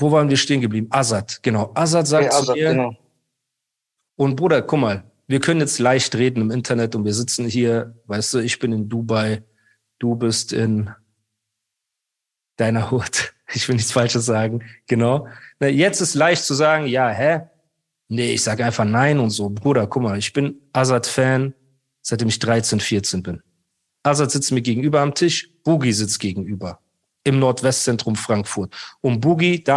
wo waren wir stehen geblieben? Azad, genau. Azad sagt Ja, zu also, mir, genau. und Bruder, guck mal, wir können jetzt leicht reden im Internet und wir sitzen hier, weißt du, ich bin in Dubai, du bist in deiner Hut. Ich will nichts Falsches sagen, genau. Na, jetzt ist leicht zu sagen, ja, hä? Nee, ich sage einfach nein und so. Bruder, guck mal, ich bin Azad-Fan, seitdem ich 13, 14 bin. Azad sitzt mir gegenüber am Tisch, Boogie sitzt gegenüber. Im Nordwestzentrum Frankfurt. Und Boogie, da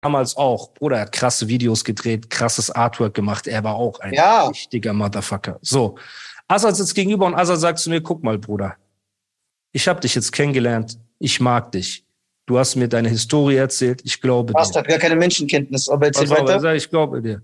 Damals auch, Bruder, er hat krasse Videos gedreht, krasses Artwork gemacht. Er war auch ein Ja. richtiger Motherfucker. So. Azad sitzt gegenüber und Azad sagt zu mir, guck mal, Bruder, ich habe dich jetzt kennengelernt, ich mag dich. Du hast mir deine Historie erzählt, ich glaube Fast dir. hat gar keine Menschenkenntnis, aber erzähl er weiter. ich glaube dir.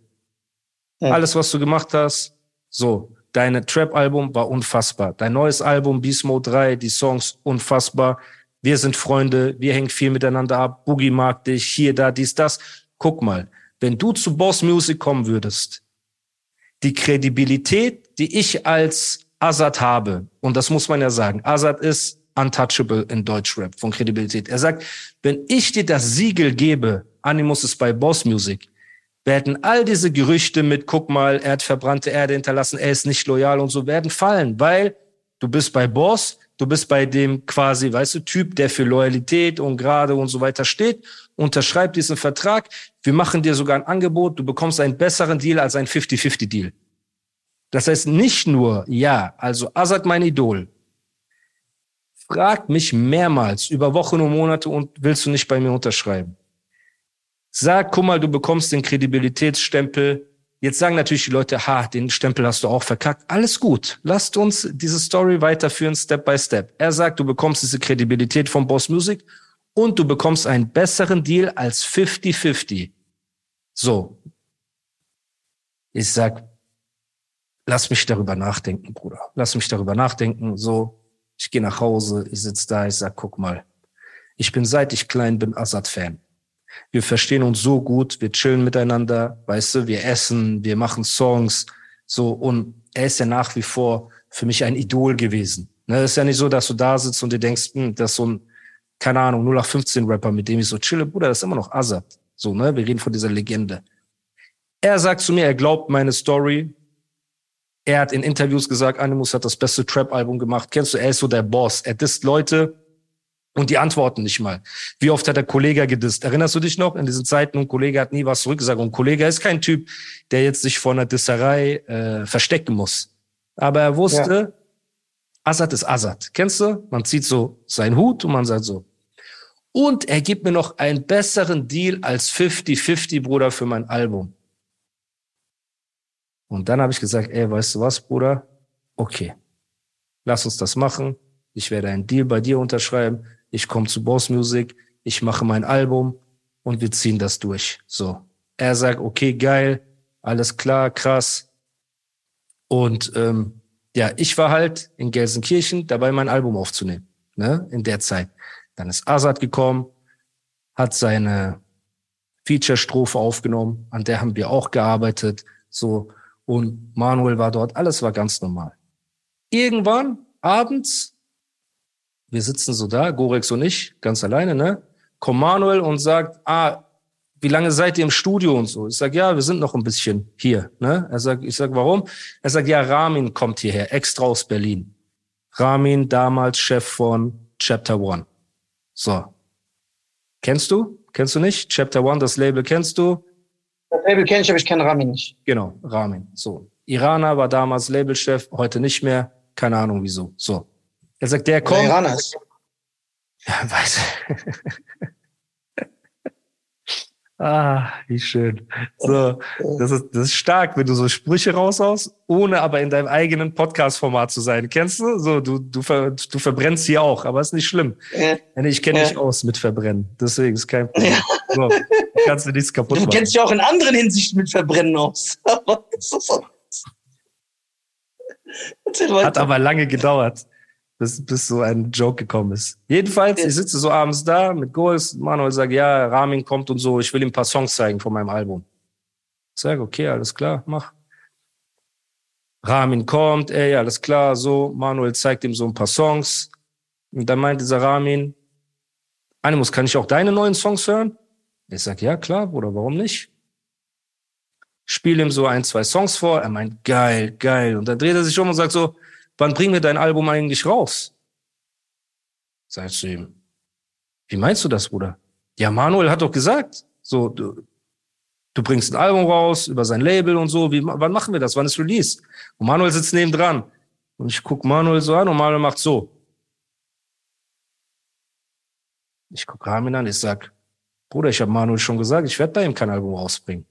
Ja. Alles, was du gemacht hast, so. Deine Trap-Album war unfassbar. Dein neues Album, Beast Mode 3, die Songs unfassbar. Wir sind Freunde, wir hängen viel miteinander ab. Boogie mag dich, hier, da, dies, das. Guck mal, wenn du zu Boss Music kommen würdest, die Kredibilität, die ich als Azad habe, und das muss man ja sagen, Azad ist untouchable in Deutschrap von Kredibilität. Er sagt, wenn ich dir das Siegel gebe, Animus ist bei Boss Music, werden all diese Gerüchte mit, guck mal, er hat verbrannte Erde hinterlassen, er ist nicht loyal und so, werden fallen, weil du bist bei Boss, du bist bei dem quasi, weißt du, Typ, der für Loyalität und gerade und so weiter steht, unterschreib diesen Vertrag, wir machen dir sogar ein Angebot, du bekommst einen besseren Deal als ein 50-50-Deal. Das heißt nicht nur, ja, also Azad mein Idol, fragt mich mehrmals über Wochen und Monate und willst du nicht bei mir unterschreiben? Sag, guck mal, du bekommst den Kredibilitätsstempel. Jetzt sagen natürlich die Leute, ha, den Stempel hast du auch verkackt. Alles gut. Lasst uns diese Story weiterführen, Step by Step. Er sagt, du bekommst diese Kredibilität von Boss Music und du bekommst einen besseren Deal als 50-50. So. Ich sag, lass mich darüber nachdenken, Bruder. Lass mich darüber nachdenken. So, ich gehe nach Hause, ich sitz da, ich sag, guck mal, ich bin seit ich klein bin Assad-Fan. Wir verstehen uns so gut, wir chillen miteinander, weißt du, wir essen, wir machen Songs, so und er ist ja nach wie vor für mich ein Idol gewesen. Ne, ist ja nicht so, dass du da sitzt und dir denkst, hm, das ist so ein, keine Ahnung, 0815 Rapper, mit dem ich so chille, Bruder, das ist immer noch Azad. So, ne, wir reden von dieser Legende. Er sagt zu mir, er glaubt meine Story. Er hat in Interviews gesagt, Animus hat das beste Trap-Album gemacht. Kennst du, er ist so der Boss. Er disst Leute und die antworten nicht mal. Wie oft hat der Kollege gedisst? Erinnerst du dich noch? In diesen Zeiten, ein Kollege hat nie was zurückgesagt. Und ein Kollege ist kein Typ, der jetzt sich vor einer Disserei äh, verstecken muss. Aber er wusste, Assad ist Assad. Kennst du? Man zieht so seinen Hut und man sagt so. Und er gibt mir noch einen besseren Deal als 50-50, Bruder, für mein Album. Und dann habe ich gesagt, ey, weißt du was, Bruder? Okay, lass uns das machen. Ich werde einen Deal bei dir unterschreiben. Ich komme zu Boss Music. Ich mache mein Album und wir ziehen das durch. So. Er sagt, okay, geil, alles klar, krass. Und ähm, ja, ich war halt in Gelsenkirchen dabei, mein Album aufzunehmen. Ne, in der Zeit. Dann ist Azad gekommen, hat seine Feature-Strophe aufgenommen, an der haben wir auch gearbeitet. So, und Manuel war dort, alles war ganz normal. Irgendwann, abends, wir sitzen so da, Gorex und ich, ganz alleine, ne? Kommt Manuel und sagt, ah, wie lange seid ihr im Studio und so? Ich sag, ja, wir sind noch ein bisschen hier, ne? Er sagt, ich sag, warum? Er sagt, ja, Ramin kommt hierher, extra aus Berlin. Ramin, damals Chef von Chapter One. So. Kennst du? Kennst du nicht? Chapter One, das Label kennst du? Das Label kenne ich, aber ich kenne Rami nicht. Genau, Ramin. So. Iraner war damals Labelchef, heute nicht mehr. Keine Ahnung wieso. So. Er sagt, der kommt. Iraner ist. Ja, weiß. Ah, wie schön. So, das ist, das ist stark, wenn du so Sprüche raushaust, ohne aber in deinem eigenen Podcast-Format zu sein. Kennst du? So, du, du, ver, du verbrennst hier auch, aber ist nicht schlimm. Ja. Ich kenne Ja. dich aus mit Verbrennen. Deswegen ist kein Problem. So, kannst du nichts kaputt Du machen. kennst dich auch in anderen Hinsichten mit Verbrennen aus. Hat aber lange gedauert, bis, bis so ein Joke gekommen ist. Jedenfalls, Ja. ich sitze so abends da mit Goes, Manuel sagt, ja, Ramin kommt und so, ich will ihm ein paar Songs zeigen von meinem Album. Ich sage, okay, alles klar, mach. Ramin kommt, ey, alles klar, so, Manuel zeigt ihm so ein paar Songs. Und dann meint dieser Ramin, Animus, kann ich auch deine neuen Songs hören? Ich sag, ja, klar, Bruder, warum nicht? Spiele ihm so ein, zwei Songs vor. Er meint, geil, geil. Und dann dreht er sich um und sagt so, wann bringen wir dein Album eigentlich raus? Sag ich zu ihm, wie meinst du das, Bruder? Ja, Manuel hat doch gesagt, so, du, du bringst ein Album raus über sein Label und so. Wie, wann machen wir das? Wann ist Release? Und Manuel sitzt neben dran. Und ich guck Manuel so an und Manuel macht so. Ich guck Ramin an, ich sag, Bruder, ich habe Manuel schon gesagt, ich werde bei ihm kein Album rausbringen.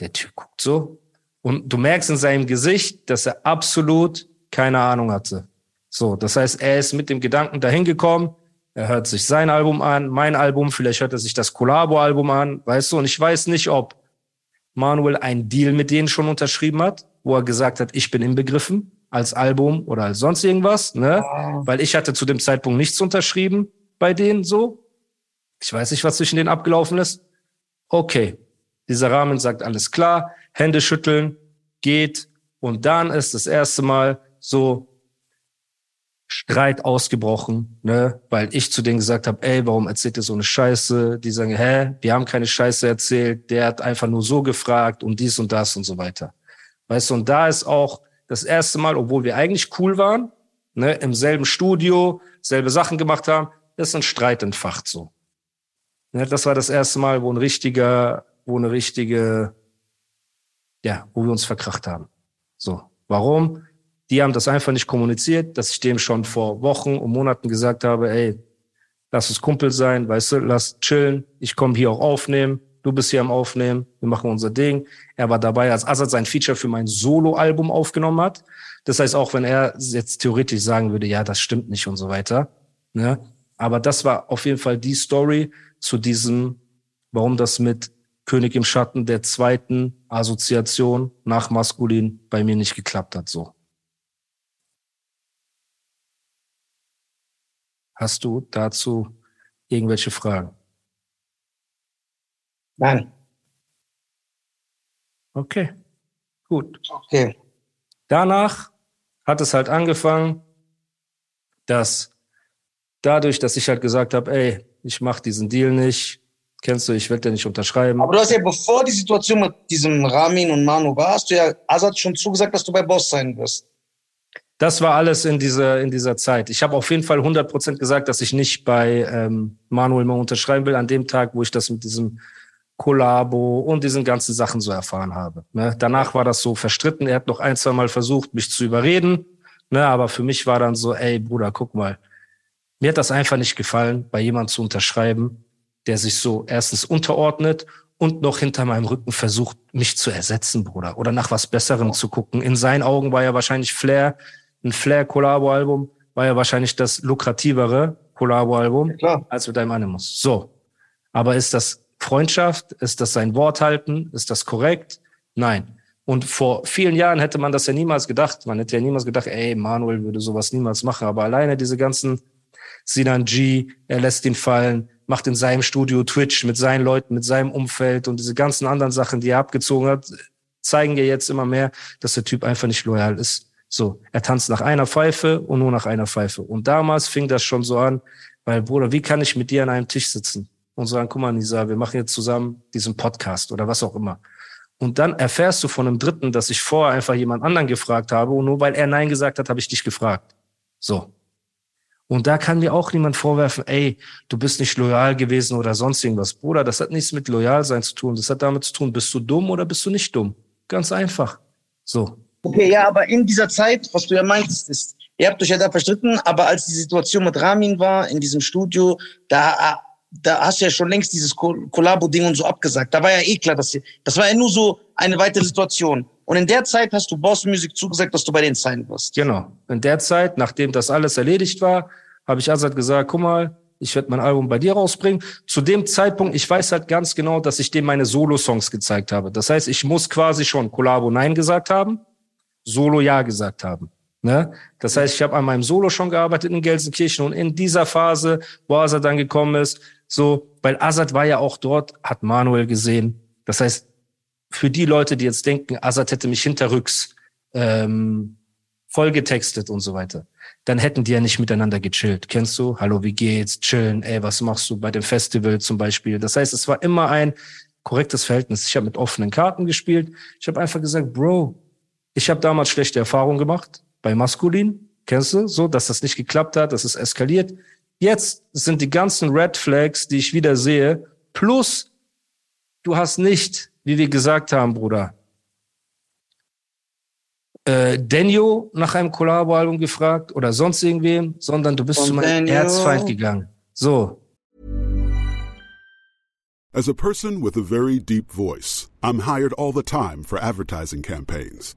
Der Typ guckt so und du merkst in seinem Gesicht, dass er absolut keine Ahnung hatte. So, das heißt, er ist mit dem Gedanken dahin gekommen, er hört sich sein Album an, mein Album, vielleicht hört er sich das Collabo-Album an, weißt du, und ich weiß nicht, ob Manuel einen Deal mit denen schon unterschrieben hat, wo er gesagt hat, ich bin inbegriffen als Album oder als sonst irgendwas, ne? Ah, Weil ich hatte zu dem Zeitpunkt nichts unterschrieben bei denen so. Ich weiß nicht, was zwischen denen abgelaufen ist. Okay, dieser Rahmen sagt alles klar, Hände schütteln, geht und dann ist das erste Mal so Streit ausgebrochen, ne, weil ich zu denen gesagt habe, ey, warum erzählt ihr so eine Scheiße? Die sagen, hä, wir haben keine Scheiße erzählt, der hat einfach nur so gefragt und dies und das und so weiter. Weißt du, und da ist auch das erste Mal, obwohl wir eigentlich cool waren, ne, im selben Studio, selbe Sachen gemacht haben, ist ein Streit entfacht so. Ne, das war das erste Mal, wo ein richtiger, wo eine richtige, ja, wo wir uns verkracht haben. So. Warum? Die haben das einfach nicht kommuniziert, dass ich dem schon vor Wochen und Monaten gesagt habe, ey, lass uns Kumpel sein, weißt du, lass chillen, ich komme hier auch aufnehmen, du bist hier am Aufnehmen, wir machen unser Ding. Er war dabei, als Azad sein Feature für mein Solo-Album aufgenommen hat. Das heißt, auch wenn er jetzt theoretisch sagen würde, ja, das stimmt nicht und so weiter, ne? Aber das war auf jeden Fall die Story zu diesem, warum das mit König im Schatten der zweiten Assoziation nach Maskulin bei mir nicht geklappt hat, so. Hast du dazu irgendwelche Fragen? Nein. Okay, gut. Okay. Danach hat es halt angefangen, dass dadurch, dass ich halt gesagt habe, ey, ich mach diesen Deal nicht, kennst du, ich werde den nicht unterschreiben. Aber du hast ja, bevor die Situation mit diesem Ramin und Manu war, hast du ja Azad schon zugesagt, dass du bei Boss sein wirst. Das war alles in dieser, in dieser Zeit. Ich habe auf jeden Fall 100% gesagt, dass ich nicht bei ähm, Manuel mal unterschreiben will, an dem Tag, wo ich das mit diesem Kollabo und diesen ganzen Sachen so erfahren habe. Ne? Danach war das so verstritten. Er hat noch ein, zwei Mal versucht, mich zu überreden. Ne? Aber für mich war dann so, ey Bruder, guck mal, mir hat das einfach nicht gefallen, bei jemandem zu unterschreiben, der sich so erstens unterordnet und noch hinter meinem Rücken versucht, mich zu ersetzen, Bruder, oder nach was Besserem zu gucken. In seinen Augen war ja wahrscheinlich Flair, ein Flair-Kollabo-Album, war ja wahrscheinlich das lukrativere Kollabo-Album Ja, klar. als mit deinem Animus. So. Aber ist das Freundschaft? Ist das sein Wort halten? Ist das korrekt? Nein. Und vor vielen Jahren hätte man das ja niemals gedacht. Man hätte ja niemals gedacht, ey, Manuel würde sowas niemals machen. Aber alleine diese ganzen Sinan G, er lässt ihn fallen, macht in seinem Studio Twitch mit seinen Leuten, mit seinem Umfeld und diese ganzen anderen Sachen, die er abgezogen hat, zeigen ja jetzt immer mehr, dass der Typ einfach nicht loyal ist. So, er tanzt nach einer Pfeife und nur nach einer Pfeife. Und damals fing das schon so an, weil, Bruder, wie kann ich mit dir an einem Tisch sitzen und sagen, guck mal, Nisa, wir machen jetzt zusammen diesen Podcast oder was auch immer. Und dann erfährst du von einem Dritten, dass ich vorher einfach jemand anderen gefragt habe und nur weil er Nein gesagt hat, habe ich dich gefragt. So. Und da kann mir auch niemand vorwerfen, ey, du bist nicht loyal gewesen oder sonst irgendwas. Bruder, das hat nichts mit loyal sein zu tun. Das hat damit zu tun, bist du dumm oder bist du nicht dumm? Ganz einfach. So. Okay, ja, aber in dieser Zeit, was du ja meintest, ist, ihr habt euch ja da verstritten, aber als die Situation mit Ramin war, in diesem Studio, da, da hast du ja schon längst dieses Kollabo-Ding und so abgesagt. Da war ja eh klar, dass das war ja nur so eine weitere Situation. Und in der Zeit hast du Boss Music zugesagt, dass du bei denen sein wirst. Genau. In der Zeit, nachdem das alles erledigt war, habe ich Azad gesagt, guck mal, ich werde mein Album bei dir rausbringen. Zu dem Zeitpunkt, ich weiß halt ganz genau, dass ich dem meine Solo-Songs gezeigt habe. Das heißt, ich muss quasi schon Kollabo Nein gesagt haben, Solo Ja gesagt haben. Ne? Das heißt, ich habe an meinem Solo schon gearbeitet in Gelsenkirchen und in dieser Phase, wo Azad dann gekommen ist, so, weil Azad war ja auch dort, hat Manuel gesehen. Das heißt, für die Leute, die jetzt denken, Azad hätte mich hinterrücks ähm, vollgetextet und so weiter dann hätten die ja nicht miteinander gechillt. Kennst du? Hallo, wie geht's? Chillen, ey, was machst du bei dem Festival zum Beispiel? Das heißt, es war immer ein korrektes Verhältnis. Ich habe mit offenen Karten gespielt. Ich habe einfach gesagt, Bro, ich habe damals schlechte Erfahrungen gemacht bei Maskulin. Kennst du? So, dass das nicht geklappt hat, dass es eskaliert. Jetzt sind die ganzen Red Flags, die ich wieder sehe, plus du hast nicht, wie wir gesagt haben, Bruder, äh, Daniel nach einem Collabo-Album gefragt oder sonst irgendwem, sondern du bist Von zu meinem Daniel. Erzfeind gegangen. So. As a person with a very deep voice, I'm hired all the time for advertising campaigns.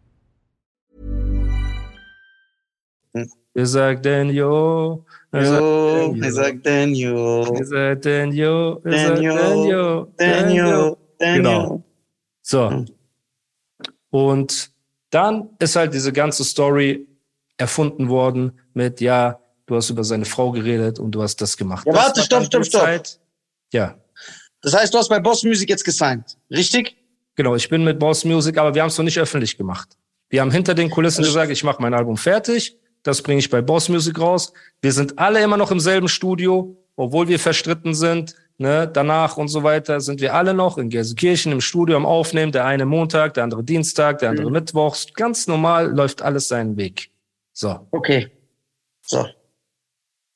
Isaac Daniel. Yo, Isaac Daniel. Isaac Daniel. Daniel. Daniel. Daniel. Genau. So. Und dann ist halt diese ganze Story erfunden worden mit, ja, du hast über seine Frau geredet und du hast das gemacht. Ja, das warte, stopp, stopp, stopp. Zeit. Ja. Das heißt, du hast bei Boss Music jetzt gesigned, richtig? Genau, ich bin mit Boss Music, aber wir haben es noch nicht öffentlich gemacht. Wir haben hinter den Kulissen gesagt, ich mache mein Album fertig, das bringe ich bei Boss Music raus. Wir sind alle immer noch im selben Studio, obwohl wir verstritten sind. Ne, danach und so weiter sind wir alle noch in Gelsenkirchen im Studio am Aufnehmen. Der eine Montag, der andere Dienstag, der andere mhm. Mittwochs. Ganz normal läuft alles seinen Weg. So. Okay. So.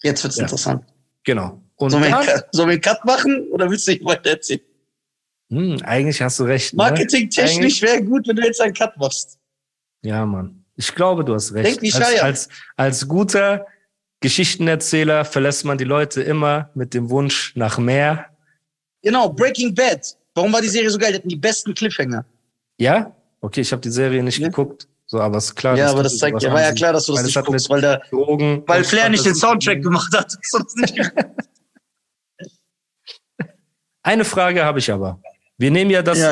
Jetzt wird's ja. interessant. Genau. Und sollen, dann, wir, sollen wir einen Cut machen oder willst du nicht weiter erzählen? Hm, eigentlich hast du recht. Ne? Marketingtechnisch wäre gut, wenn du jetzt einen Cut machst. Ja, Mann. Ich glaube, du hast recht. Denk wie als, als, als guter Geschichtenerzähler verlässt man die Leute immer mit dem Wunsch nach mehr. Genau, Breaking Bad. Warum war die Serie so geil? Die hatten die besten Cliffhanger. Ja? Okay, ich habe die Serie nicht ja. geguckt. So, aber es ist klar. Ja, aber das zeigt, ja, war ja klar, dass du das nicht guckst, weil der, Drogen weil Flair nicht den Soundtrack gemacht hat. Eine Frage habe ich aber. Wir nehmen ja das ja,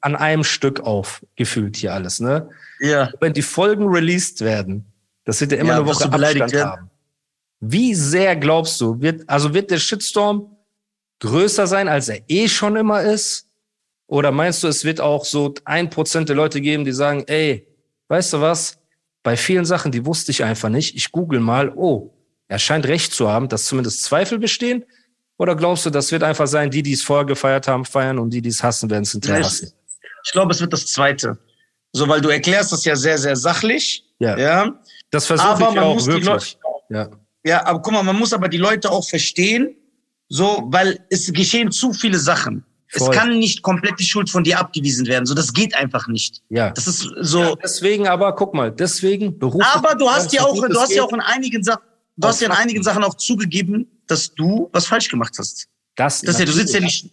an einem Stück auf, gefühlt hier alles, ne? Ja. Wenn die Folgen released werden, das wird ja immer ja, eine Woche Abstand werden. haben. Wie sehr glaubst du, wird, also wird der Shitstorm größer sein, als er eh schon immer ist? Oder meinst du, es wird auch so ein Prozent der Leute geben, die sagen, ey, weißt du was? Bei vielen Sachen, die wusste ich einfach nicht. Ich google mal, oh, er scheint recht zu haben, dass zumindest Zweifel bestehen. Oder glaubst du, das wird einfach sein, die, die es vorher gefeiert haben, feiern und die, die es hassen, werden es hinterher hassen? Ich glaube, es wird das Zweite. So, weil du erklärst das ja sehr, sehr sachlich. Ja. ja. Das versuche ich auch wirklich. ja. ja, aber guck mal, man muss aber die Leute auch verstehen, so, weil es geschehen zu viele Sachen. Voll. Es kann nicht komplett die Schuld von dir abgewiesen werden. So, das geht einfach nicht. Ja. Das ist so. Ja, deswegen aber, guck mal, deswegen Beruf. Aber du hast ja auch, du hast ja auch in einigen Sachen, du hast ja in einigen Sachen auch zugegeben, dass du was falsch gemacht hast. Das, das ist ja, du sitzt ja nicht.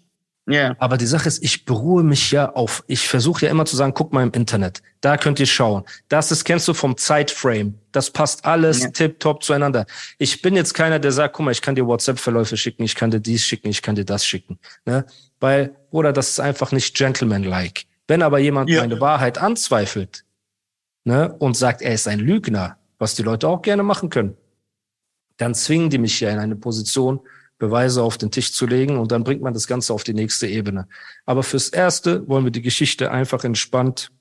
Ja. Aber die Sache ist, ich beruhe mich ja auf. Ich versuche ja immer zu sagen, guck mal im Internet. Da könnt ihr schauen. Das ist, kennst du vom Zeitframe. Das passt alles ja. tipptopp zueinander. Ich bin jetzt keiner, der sagt, guck mal, ich kann dir WhatsApp-Verläufe schicken, ich kann dir dies schicken, ich kann dir das schicken. Ne? Weil, oder das ist einfach nicht gentleman-like. Wenn aber jemand ja. meine Wahrheit anzweifelt ne, und sagt, er ist ein Lügner, was die Leute auch gerne machen können, dann zwingen die mich ja in eine Position, Beweise auf den Tisch zu legen und dann bringt man das Ganze auf die nächste Ebene. Aber fürs Erste wollen wir die Geschichte einfach entspannt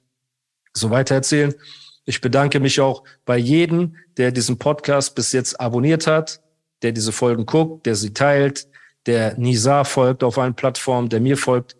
so weitererzählen. Ich bedanke mich auch bei jedem, der diesen Podcast bis jetzt abonniert hat, der diese Folgen guckt, der sie teilt, der Nisa folgt auf allen Plattformen, der mir folgt.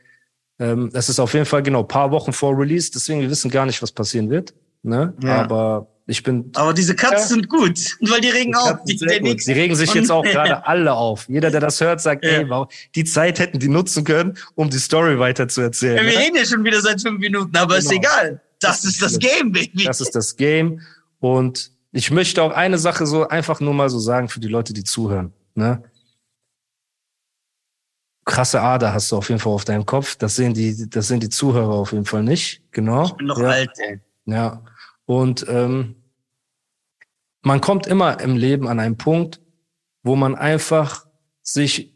Ähm, das ist auf jeden Fall genau paar Wochen vor Release, deswegen wir wissen gar nicht, was passieren wird. Ne? Ja. Aber ich bin. Aber diese Cuts ja, sind gut, weil die regen die auf. Die, die Sie regen sich jetzt auch gerade alle auf. Jeder, der das hört, sagt, ja. ey, wow, die Zeit hätten die nutzen können, um die Story weiter zu erzählen. Ja, wir ne? reden ja schon wieder seit fünf Minuten, aber genau. ist egal. Das, das ist das Game, Baby. Das ist das Game. Und ich möchte auch eine Sache so einfach nur mal so sagen für die Leute, die zuhören. Ne? krasse Ader hast du auf jeden Fall auf deinem Kopf. Das sehen die, das sehen die Zuhörer auf jeden Fall nicht. Genau. Ich bin noch ja. alt, ey. Ja. Und ähm, man kommt immer im Leben an einen Punkt, wo man einfach sich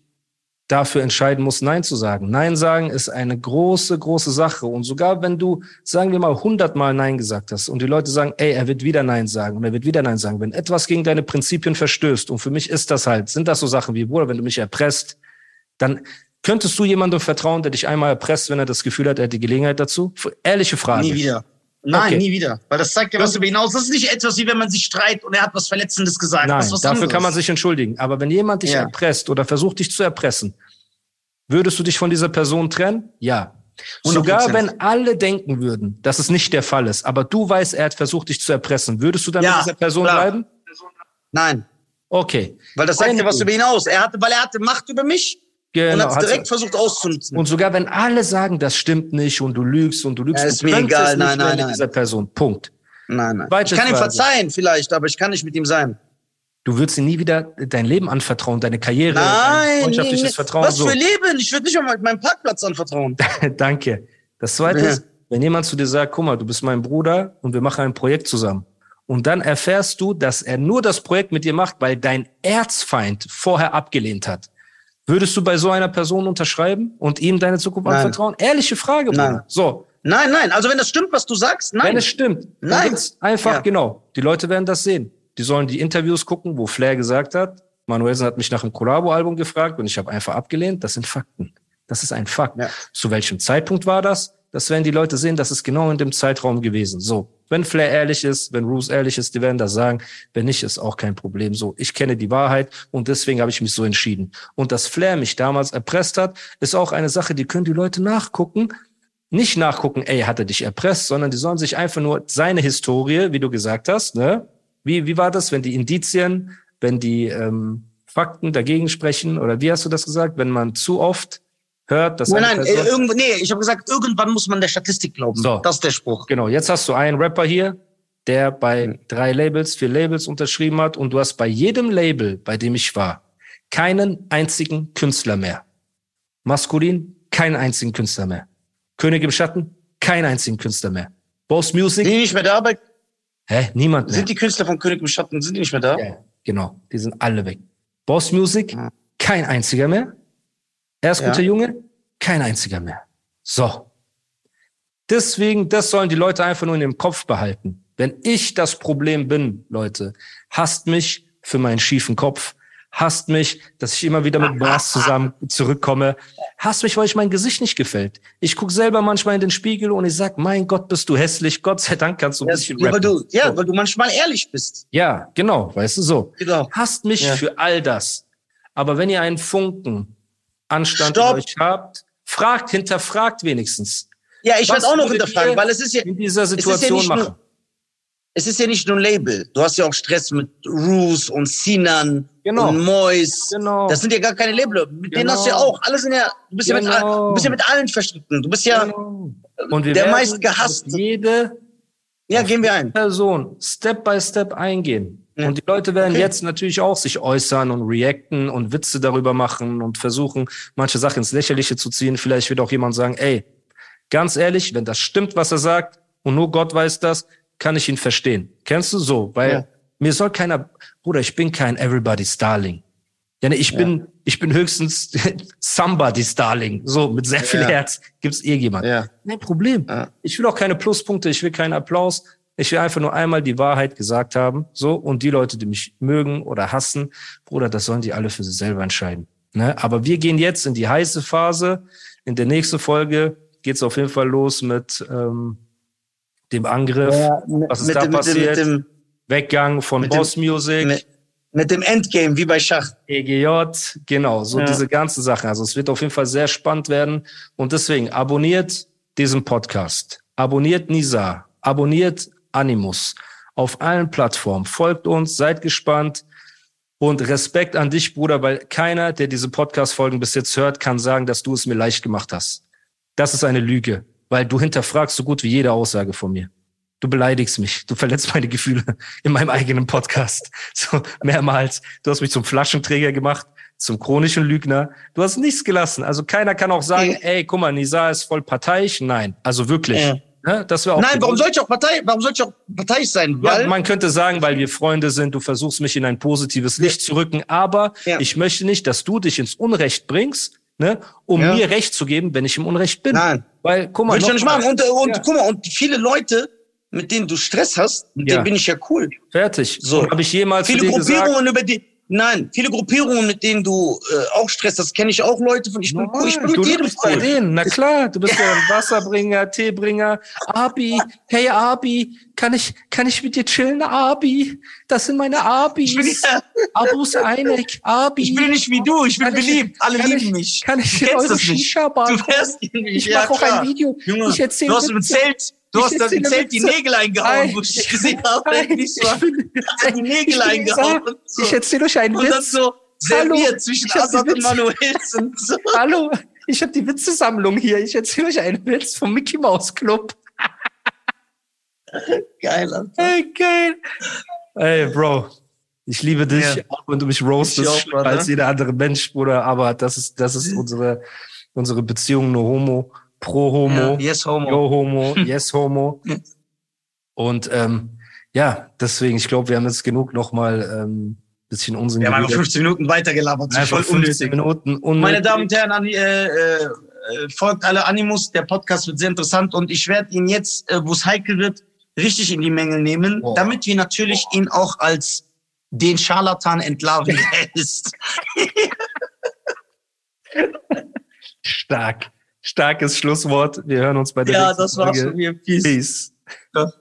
dafür entscheiden muss, Nein zu sagen. Nein sagen ist eine große, große Sache. Und sogar wenn du, sagen wir mal, hundertmal Nein gesagt hast und die Leute sagen, ey, er wird wieder Nein sagen und er wird wieder Nein sagen, wenn etwas gegen deine Prinzipien verstößt, und für mich ist das halt, sind das so Sachen wie, Bruder, wenn du mich erpresst, dann könntest du jemandem vertrauen, der dich einmal erpresst, wenn er das Gefühl hat, er hat die Gelegenheit dazu? Ehrliche Frage. Nie wieder. Nein, okay. nie wieder. Weil das zeigt ja was über hinaus. Das ist nicht etwas, wie wenn man sich streitet und er hat was Verletzendes gesagt. Nein, dafür anderes. kann man sich entschuldigen. Aber wenn jemand dich ja. erpresst oder versucht, dich zu erpressen, würdest du dich von dieser Person trennen? Ja. 100%. Sogar wenn alle denken würden, dass es nicht der Fall ist, aber du weißt, er hat versucht, dich zu erpressen, würdest du dann ja, mit dieser Person klar. bleiben? Nein. Okay. Weil das sagt ja was über hinaus. Er hatte, weil er hatte Macht über mich Genau, und hat direkt versucht auszunutzen. Und sogar wenn alle sagen, das stimmt nicht und du lügst und du lügst, ja, ist mir egal. Nein, nein, nein. dieser Person. Punkt. Nein, nein. Weite ich kann ihm verzeihen vielleicht, aber ich kann nicht mit ihm sein. Du würdest ihm nie wieder dein Leben anvertrauen, deine Karriere, nein, dein freundschaftliches nee, Vertrauen. Was so. für Leben? Ich würde nicht mal meinen Parkplatz anvertrauen. Danke. Das Zweite ja. ist, wenn jemand zu dir sagt, guck mal, du bist mein Bruder und wir machen ein Projekt zusammen. Und dann erfährst du, dass er nur das Projekt mit dir macht, weil dein Erzfeind vorher abgelehnt hat. Würdest du bei so einer Person unterschreiben und ihm deine Zukunft nein. anvertrauen? Ehrliche Frage, Bruder. Nein. So. Nein, nein. Also wenn das stimmt, was du sagst, nein. Wenn es stimmt, nein. Einfach, ja. genau. Die Leute werden das sehen. Die sollen die Interviews gucken, wo Flair gesagt hat, Manuelsen hat mich nach einem Collabo-Album gefragt und ich habe einfach abgelehnt. Das sind Fakten. Das ist ein Fakt. Ja. Zu welchem Zeitpunkt war das? Das werden die Leute sehen, das ist genau in dem Zeitraum gewesen. So. Wenn Flair ehrlich ist, wenn Roos ehrlich ist, die werden das sagen. Wenn nicht, ist auch kein Problem. So, ich kenne die Wahrheit und deswegen habe ich mich so entschieden. Und dass Flair mich damals erpresst hat, ist auch eine Sache, die können die Leute nachgucken. Nicht nachgucken, ey, hat er dich erpresst, sondern die sollen sich einfach nur seine Historie, wie du gesagt hast, ne? Wie, wie war das, wenn die Indizien, wenn die ähm, Fakten dagegen sprechen? Oder wie hast du das gesagt? Wenn man zu oft hört, dass Nein, nein, äh, irgend, nee, ich habe gesagt, irgendwann muss man der Statistik glauben. So. Das ist der Spruch. Genau, jetzt hast du einen Rapper hier, der bei hm. drei Labels, vier Labels unterschrieben hat und du hast bei jedem Label, bei dem ich war, keinen einzigen Künstler mehr. Maskulin, keinen einzigen Künstler mehr. König im Schatten, keinen einzigen Künstler mehr. Boss Music. Die nicht mehr da, aber Hä? Niemand mehr. Sind die Künstler von König im Schatten, sind die nicht mehr da? Ja, genau. Die sind alle weg. Boss Music, hm. kein einziger mehr. Er ist ja. guter Junge, kein einziger mehr. So. Deswegen, das sollen die Leute einfach nur in dem Kopf behalten. Wenn ich das Problem bin, Leute, hasst mich für meinen schiefen Kopf, hasst mich, dass ich immer wieder mit Brass zusammen zurückkomme, hasst mich, weil ich mein Gesicht nicht gefällt. Ich guck selber manchmal in den Spiegel und ich sag, mein Gott, bist du hässlich, Gott sei Dank kannst du ein bisschen ja, rappen. Weil du, ja, so. weil du manchmal ehrlich bist. Ja, genau, weißt du so. Genau. Hasst mich ja. für all das. Aber wenn ihr einen Funken Anstand Stopp. euch habt, fragt, hinterfragt wenigstens. Ja, ich werde auch noch hinterfragen, weil es ist ja in dieser Situation ja machen. Nur, es ist ja nicht nur ein Label. Du hast ja auch Stress mit Roos und Sinan genau. und Mois. Genau. Das sind ja gar keine Label. Mit genau. denen hast du ja auch. Alle sind ja, du bist, genau. ja, mit, genau. du bist ja mit allen verstritten. Du bist ja genau. der meist gehasst. Jede ja, gehen wir ein. Person Step by Step eingehen. Ja. Und die Leute werden okay. jetzt natürlich auch sich äußern und reacten und Witze darüber machen und versuchen, manche Sachen ins Lächerliche zu ziehen. Vielleicht wird auch jemand sagen, ey, ganz ehrlich, wenn das stimmt, was er sagt, und nur Gott weiß das, kann ich ihn verstehen. Kennst du so? Weil ja. mir soll keiner, Bruder, ich bin kein Everybody's Darling. Ja, ne, ich bin, ich bin höchstens somebody's Darling. So, mit sehr viel ja. Herz gibt's irgendjemand. Ja. Kein Problem. Ich will auch keine Pluspunkte, ich will keinen Applaus. Ich will einfach nur einmal die Wahrheit gesagt haben. So, und die Leute, die mich mögen oder hassen, Bruder, das sollen die alle für sich selber entscheiden. Ne? Aber wir gehen jetzt in die heiße Phase. In der nächsten Folge geht's auf jeden Fall los mit ähm, dem Angriff. Ja, mit, Was ist da dem, passiert? Mit dem, mit Weggang von Boss dem, Music. Mit dem Endgame, wie bei Schach. EGJ, genau, so ja. diese ganzen Sachen. Also es wird auf jeden Fall sehr spannend werden. Und deswegen abonniert diesen Podcast. Abonniert Nisa. Abonniert Animus. Auf allen Plattformen. Folgt uns, seid gespannt. Und Respekt an dich, Bruder, weil keiner, der diese Podcast-Folgen bis jetzt hört, kann sagen, dass du es mir leicht gemacht hast. Das ist eine Lüge, weil du hinterfragst so gut wie jede Aussage von mir du beleidigst mich, du verletzt meine Gefühle in meinem eigenen Podcast. So mehrmals. Du hast mich zum Flaschenträger gemacht, zum chronischen Lügner. Du hast nichts gelassen. Also keiner kann auch sagen, ey, guck mal, Nisa ist voll parteiisch. Nein, also wirklich. Ja. Ne, das auch Nein, warum soll ich auch Partei, warum soll ich auch parteiisch sein? Weil ja, man könnte sagen, weil wir Freunde sind, du versuchst mich in ein positives Licht ja. zu rücken, aber ja. ich möchte nicht, dass du dich ins Unrecht bringst, ne, um mir Recht zu geben, wenn ich im Unrecht bin. Nein. Weil, guck mal. Will ich nicht machen. Und, und guck mal, und viele Leute mit denen du Stress hast, mit denen bin ich ja cool. Fertig. So habe ich jemals viele Gruppierungen über die Nein, viele Gruppierungen, mit denen du äh, auch Stress hast, kenne ich auch Leute von. Ich bin, cool. ich bin mit jedem bei denen. Na klar, du bist ja ein Wasserbringer, Teebringer. Abi, hey Abi, kann ich, kann ich mit dir chillen, Abi? Das sind meine Abis. Bin ja, Abus Einek, Abi. Ich bin nicht wie du, ich bin kann beliebt. Ich, Alle lieben ich, mich. Kann ich in eure Shisha-Bar Du fährst nicht. Ich ja, mache auch ein Video. Junge, ich erzähle Du hast im Zelt Du hast da im Zelt die Nägel eingehauen, wo ich gesehen habe. So, die Nägel eingehauen. Ich erzähle euch einen Witz. Und dann so serviert zwischen Assad und Manuelsen. So. Hallo, ich habe die Witzesammlung hier. Ich erzähle euch einen Witz vom Mickey Mouse Club. geil, Alter. Hey, geil. Ey, Bro. Ich liebe dich, ja. auch wenn du mich roastest, auch, als jeder andere Mensch, Bruder. Aber das ist, das ist unsere, unsere Beziehung nur Homo pro Homo, ja, yes Homo, yo Homo, yes Homo. Und ähm, ja, deswegen, ich glaube, wir haben jetzt genug nochmal ähm, bisschen Unsinn. Wir haben einfach 15 Minuten weitergelabert. Einfach voll 15 Minuten. Unnötig. Meine Damen und Herren, äh, äh, folgt alle Animus. Der Podcast wird sehr interessant und ich werde ihn jetzt, äh, wo es heikel wird, richtig in die Mängel nehmen, oh. damit wir natürlich oh. ihn auch als den Scharlatan entlarven, ist. Stark starkes Schlusswort. Wir hören uns bei der ja, nächsten Folge. Ja, das war's von mir. Peace. Peace. Ja.